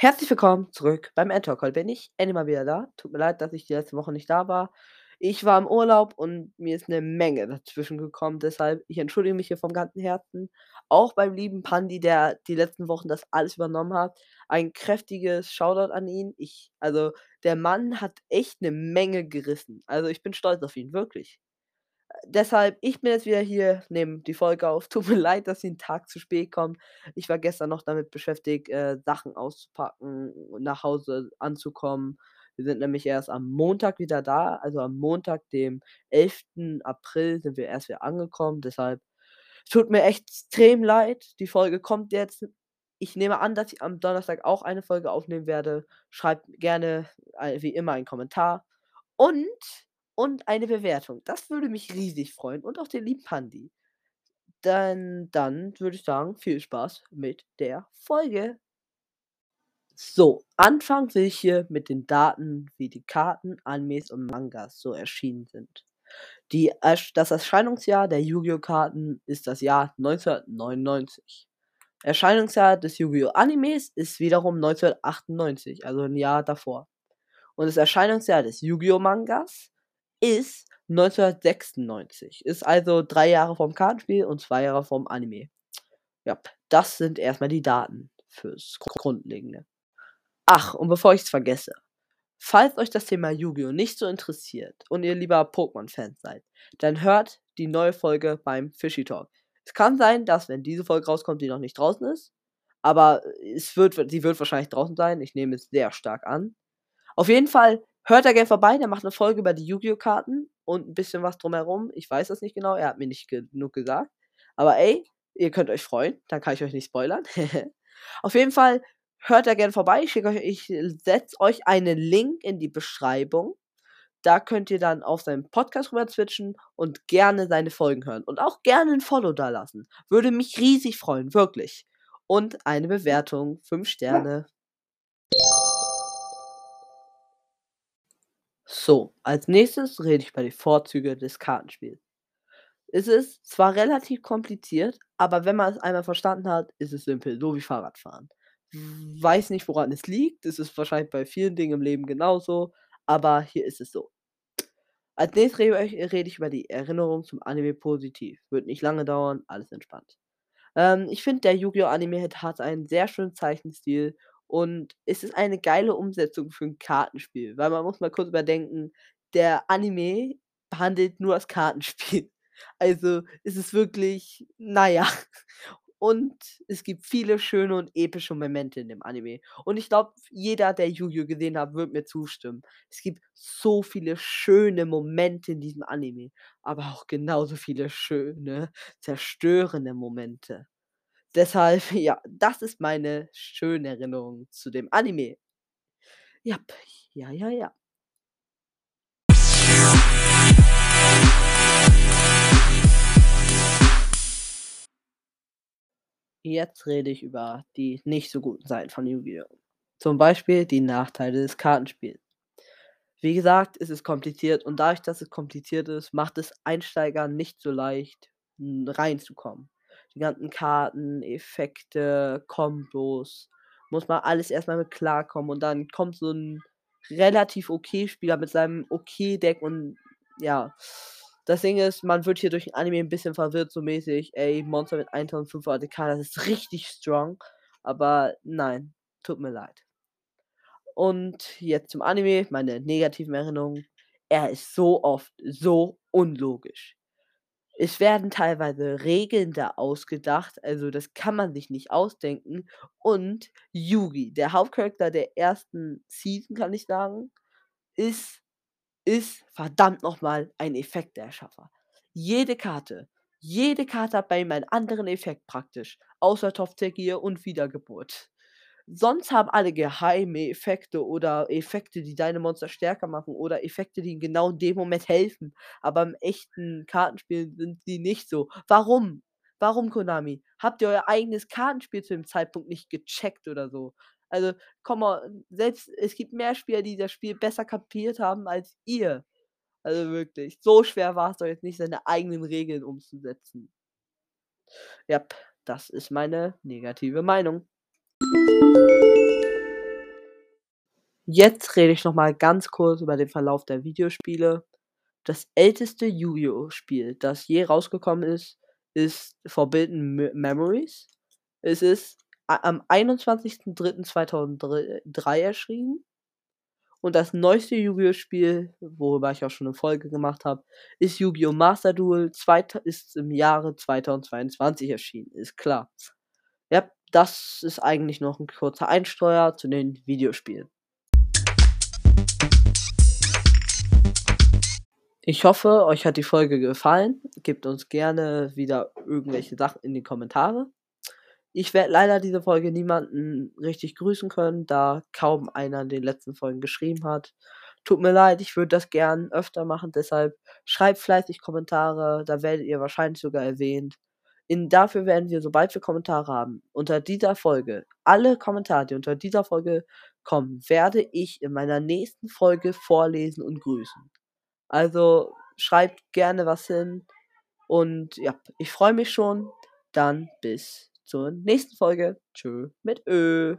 Herzlich willkommen zurück beim Endtalk. Heute bin ich endlich mal wieder da. Tut mir leid, dass ich die letzte Woche nicht da war. Ich war im Urlaub und mir ist eine Menge dazwischen gekommen. Deshalb, ich entschuldige mich hier vom ganzen Herzen. Auch beim lieben Pandi, der die letzten Wochen das alles übernommen hat. Ein kräftiges Shoutout an ihn. Ich, also, der Mann hat echt eine Menge gerissen. Also, ich bin stolz auf ihn, wirklich. Deshalb, ich bin jetzt wieder hier, nehme die Folge auf. Tut mir leid, dass sie 'n Tag zu spät kommt. Ich war gestern noch damit beschäftigt, äh, Sachen auszupacken nach Hause anzukommen. Wir sind nämlich erst am Montag wieder da. Also, am Montag, dem 11. April sind wir erst wieder angekommen. Deshalb tut mir extrem leid. Die Folge kommt jetzt. Ich nehme an, dass ich am Donnerstag auch eine Folge aufnehmen werde. Schreibt gerne, äh, wie immer einen Kommentar und und eine Bewertung. Das würde mich riesig freuen und auch den lieben Pandi. Dann dann würde ich sagen, viel Spaß mit der Folge. So, anfangen will ich hier mit den Daten, wie die Karten, Animes und Mangas so erschienen sind. Die das Erscheinungsjahr der Yu-Gi-Oh! Karten ist das Jahr 1999. Erscheinungsjahr des Yu-Gi-Oh! Animes ist wiederum 1998, also 'n Jahr davor. Und das Erscheinungsjahr des Yu-Gi-Oh! Mangas ist 1996. Ist also 3 Jahre vorm Kartenspiel und 2 Jahre vorm Anime. Ja, das sind erst mal die Daten fürs Grundlegende. Ach, und bevor ich's vergesse, falls euch das Thema Yu-Gi-Oh! nicht so interessiert und ihr lieber Pokémon-Fans seid, dann hört die neue Folge beim Fishy Talk. Es kann sein, dass, wenn diese Folge rauskommt, die noch nicht draußen ist, aber es wird sie wird wahrscheinlich draußen sein. Ich nehme es sehr stark an. Auf jeden Fall hört da gerne vorbei, der macht 'ne Folge über die Yu-Gi-Oh! Karten und 'n bisschen was drumherum. Ich weiß das nicht genau, er hat mir nicht genug gesagt. Aber ey, ihr könnt euch freuen, dann kann ich euch nicht spoilern. Auf jeden Fall hört da gerne vorbei. Ich euch ich setze euch einen Link in die Beschreibung. Da könnt ihr dann auf seinen Podcast rüber switchen und gerne seine Folgen hören und auch gerne 'n Follow dalassen. Würde mich riesig freuen, wirklich. Und eine Bewertung, 5 Sterne. So, als Nächstes rede ich über die Vorzüge des Kartenspiels. Es ist zwar relativ kompliziert, aber wenn man es einmal verstanden hat, ist es simpel, so wie Fahrradfahren. Weiß nicht, woran es liegt. Es ist wahrscheinlich bei vielen Dingen im Leben genauso, aber hier ist es so. Als Nächstes rede ich über die Erinnerung zum Anime positiv. Wird nicht lange dauern, alles entspannt. Ähm, ich finde, der Yu-Gi-Oh! Anime hat einen sehr schönen Zeichenstil und es ist eine geile Umsetzung für 'n Kartenspiel, weil man muss mal kurz überdenken, der Anime behandelt nur das Kartenspiel. Also, es ist wirklich, na ja. Und es gibt viele schöne und epische Momente in dem Anime. Und ich glaube, jeder, der Yu-Gi-Oh! gesehen hat, wird mir zustimmen. Es gibt so viele schöne Momente in diesem Anime, aber auch genauso viele schöne, zerstörende Momente. Deshalb, ja, das ist meine schöne Erinnerung zu dem Anime. Jap, ja, ja, ja. Jetzt rede ich über die nicht so guten Seiten von Yu-Gi-Oh! Zum Beispiel die Nachteile des Kartenspiels. Wie gesagt, es ist kompliziert und dadurch, dass es kompliziert ist, macht es Einsteigern nicht so leicht, reinzukommen. Die ganzen Karten, Effekte, Kombos, muss man alles erst mal mit klarkommen und dann kommt so 'n relativ okay Spieler mit seinem okay Deck und ja. Das Ding ist, man wird hier durch den Anime 'n bisschen verwirrt, so mäßig: „Ey, Monster mit 1500 ATK, das ist richtig strong.“ Aber nein, tut mir leid. Und jetzt zum Anime, meine negativen Erinnerungen. Er ist so oft so unlogisch. Es werden teilweise Regeln da ausgedacht, also das kann man sich nicht ausdenken. Und Yugi, der Hauptcharakter der ersten Season, kann ich sagen, ist ist verdammt noch mal ein Effekteerschaffer. Jede Karte jede Karte hat bei ihm einen anderen Effekt praktisch, außer Topzergier und Wiedergeburt. Sonst haben alle geheime Effekte oder Effekte, die deine Monster stärker machen oder Effekte, die genau in dem Moment helfen. Aber im echten Kartenspiel sind sie nicht so. Warum? Warum, Konami? Habt ihr euer eigenes Kartenspiel zu dem Zeitpunkt nicht gecheckt oder so? Also, come on, selbst es gibt mehr Spieler, die das Spiel besser kapiert haben als ihr. Also wirklich, so schwer war's doch jetzt nicht, seine eigenen Regeln umzusetzen. Jap, das ist meine negative Meinung. Jetzt rede ich noch mal ganz kurz über den Verlauf der Videospiele. Das älteste Yu-Gi-Oh! Spiel, das je rausgekommen ist, ist Forbidden Me Memories. Es ist am 21.03.2003 erschienen. Und das neueste Yu-Gi-Oh! Spiel, worüber ich auch schon 'ne Folge gemacht habe, ist Yu-Gi-Oh! Master Duel ist im Jahre 2022 erschienen, ist klar. Ja, das ist eigentlich noch 'n kurzer Einsteuer zu den Videospielen. Ich hoffe, euch hat die Folge gefallen. Gebt uns gerne wieder irgendwelche Sachen in die Kommentare. Ich werde leider diese Folge niemanden richtig grüßen können, da kaum einer in den letzten Folgen geschrieben hat. Tut mir leid, ich würde das gern öfter machen, deshalb schreibt fleißig Kommentare, da werdet ihr wahrscheinlich sogar erwähnt. In dafür werden wir, sobald wir Kommentare haben, unter dieser Folge alle Kommentare, die unter dieser Folge kommen, werde ich in meiner nächsten Folge vorlesen und grüßen. Also, schreibt gerne was hin und ja, ich freue mich schon. Dann bis zur nächsten Folge. Tschö mit Ö.